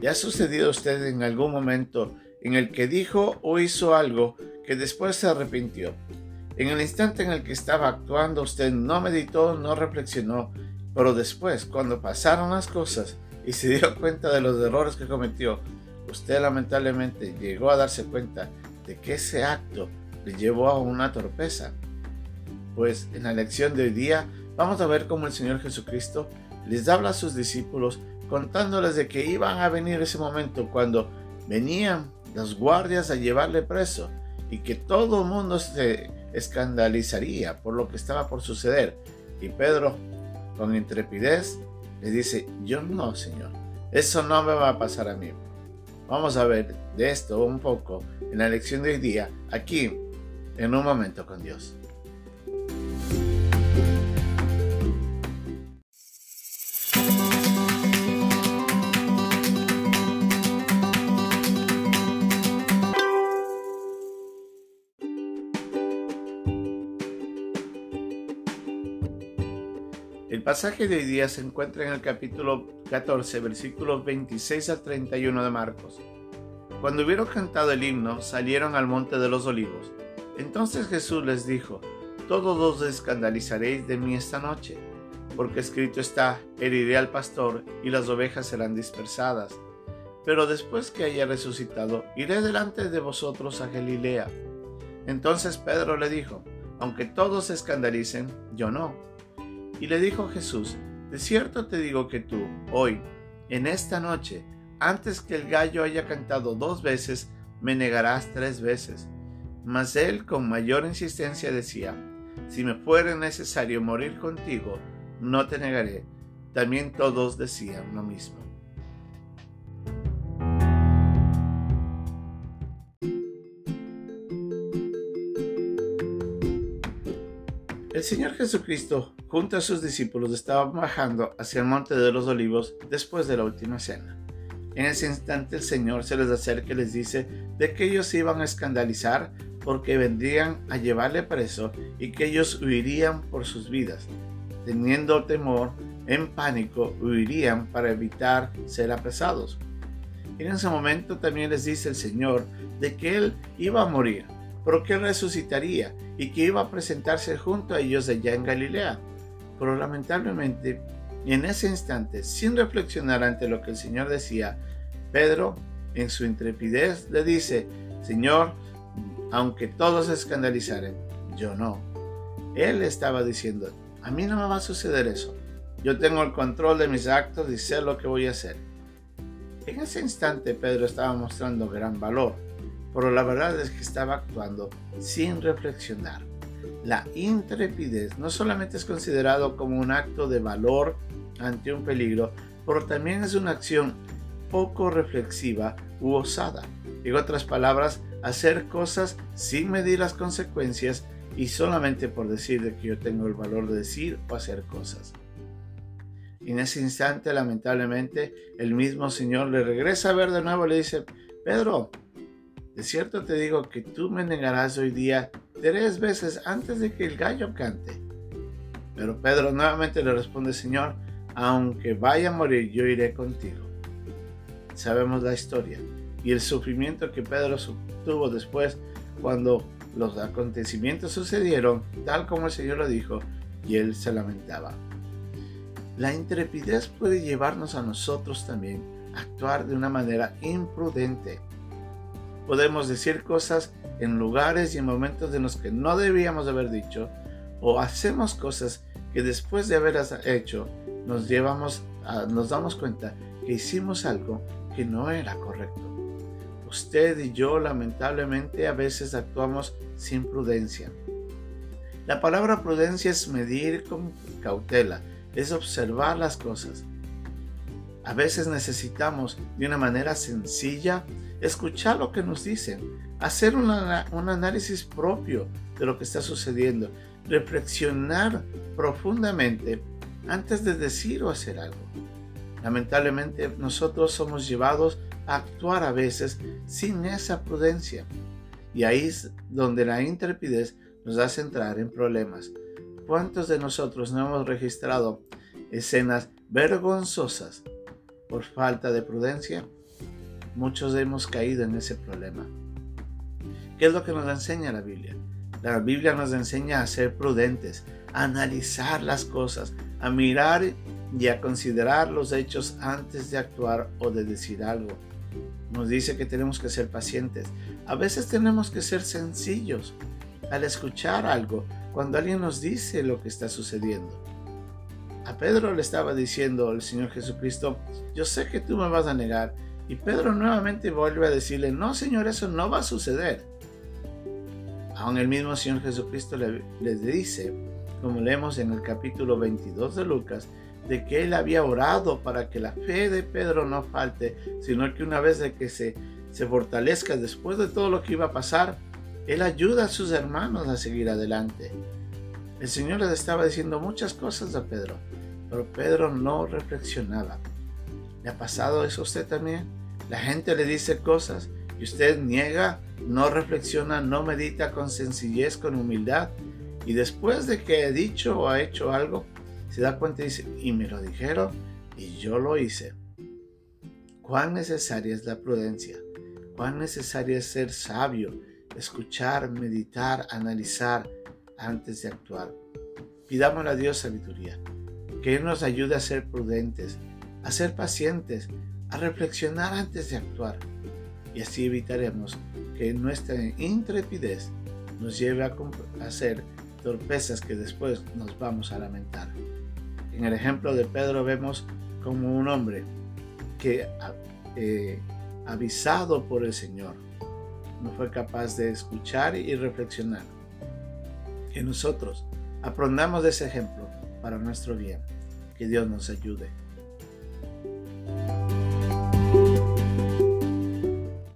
¿Le ha sucedido a usted en algún momento en el que dijo o hizo algo que después se arrepintió? En el instante en el que estaba actuando usted no meditó, no reflexionó, pero después, cuando pasaron las cosas y se dio cuenta de los errores que cometió, usted lamentablemente llegó a darse cuenta de que ese acto le llevó a una torpeza. Pues en la lección de hoy día vamos a ver cómo el Señor Jesucristo les habla a sus discípulos contándoles de que iban a venir ese momento cuando venían las guardias a llevarle preso y que todo el mundo se escandalizaría por lo que estaba por suceder. Y Pedro, con intrepidez, le dice, yo no, Señor, eso no me va a pasar a mí. Vamos a ver de esto un poco en la lección de hoy día, aquí, en un momento con Dios. El pasaje de hoy día se encuentra en el capítulo 14, versículos 26 al 31 de Marcos. Cuando hubieron cantado el himno, salieron al monte de los olivos. Entonces Jesús les dijo, Todos os escandalizaréis de mí esta noche, porque escrito está, heriré al pastor y las ovejas serán dispersadas. Pero después que haya resucitado, iré delante de vosotros a Galilea. Entonces Pedro le dijo, Aunque todos se escandalicen, yo no y le dijo Jesús, de cierto te digo que tú, hoy, en esta noche, antes que el gallo haya cantado dos veces, me negarás tres veces. Mas él con mayor insistencia decía, si me fuera necesario morir contigo, no te negaré. También todos decían lo mismo. El Señor Jesucristo, junto a sus discípulos, estaba bajando hacia el monte de los olivos después de la última cena. En ese instante el Señor se les acerca y les dice de que ellos se iban a escandalizar porque vendrían a llevarle preso y que ellos huirían por sus vidas. Teniendo temor, en pánico, huirían para evitar ser apresados. En ese momento también les dice el Señor de que Él iba a morir pero que resucitaría y que iba a presentarse junto a ellos allá en Galilea. Pero lamentablemente, en ese instante, sin reflexionar ante lo que el Señor decía, Pedro, en su intrepidez, le dice, Señor, aunque todos escandalizaren, yo no. Él estaba diciendo, a mí no me va a suceder eso. Yo tengo el control de mis actos y sé lo que voy a hacer. En ese instante Pedro estaba mostrando gran valor pero la verdad es que estaba actuando sin reflexionar. La intrepidez no solamente es considerado como un acto de valor ante un peligro, pero también es una acción poco reflexiva u osada. En otras palabras, hacer cosas sin medir las consecuencias y solamente por decir de que yo tengo el valor de decir o hacer cosas. En ese instante, lamentablemente, el mismo Señor le regresa a ver de nuevo y le dice, Pedro, de cierto te digo que tú me negarás hoy día tres veces antes de que el gallo cante. Pero Pedro nuevamente le responde, Señor, aunque vaya a morir, yo iré contigo. Sabemos la historia y el sufrimiento que Pedro tuvo después cuando los acontecimientos sucedieron tal como el Señor lo dijo y él se lamentaba. La intrepidez puede llevarnos a nosotros también a actuar de una manera imprudente podemos decir cosas en lugares y en momentos en los que no debíamos haber dicho, o hacemos cosas que después de haberlas hecho nos llevamos nos damos cuenta que hicimos algo que no era correcto. Usted y yo lamentablemente a veces actuamos sin prudencia. La palabra prudencia es medir con cautela, es observar las cosas. A veces necesitamos de una manera sencilla escuchar lo que nos dicen, hacer un análisis propio de lo que está sucediendo, reflexionar profundamente antes de decir o hacer algo. Lamentablemente nosotros somos llevados a actuar a veces sin esa prudencia y ahí es donde la intrepidez nos hace entrar en problemas. ¿Cuántos de nosotros no hemos registrado escenas vergonzosas por falta de prudencia? Muchos hemos caído en ese problema. ¿Qué es lo que nos enseña la Biblia? La Biblia nos enseña a ser prudentes, a analizar las cosas, a mirar y a considerar los hechos antes de actuar o de decir algo. Nos dice que tenemos que ser pacientes. A veces tenemos que ser sencillos al escuchar algo cuando alguien nos dice lo que está sucediendo. A Pedro le estaba diciendo el Señor Jesucristo, yo sé que tú me vas a negar. Y Pedro nuevamente vuelve a decirle, no Señor, eso no va a suceder. Aún el mismo Señor Jesucristo les dice, como leemos en el capítulo 22 de Lucas, de que él había orado para que la fe de Pedro no falte, sino que una vez de que se, se fortalezca después de todo lo que iba a pasar, él ayuda a sus hermanos a seguir adelante. El Señor les estaba diciendo muchas cosas a Pedro, pero Pedro no reflexionaba. ¿Le ha pasado eso a usted también? La gente le dice cosas y usted niega, no reflexiona, no medita con sencillez, con humildad. Y después de que he dicho o ha hecho algo, se da cuenta y dice, y me lo dijeron y yo lo hice. Cuán necesaria es la prudencia, cuán necesaria es ser sabio, escuchar, meditar, analizar antes de actuar. Pidámosle a Dios sabiduría, que Él nos ayude a ser prudentes, a ser pacientes, a reflexionar antes de actuar. Y así evitaremos que nuestra intrepidez nos lleve a hacer torpezas que después nos vamos a lamentar. En el ejemplo de Pedro vemos como un hombre que, eh, avisado por el Señor, no fue capaz de escuchar y reflexionar. Que nosotros aprendamos de ese ejemplo para nuestro bien. Que Dios nos ayude.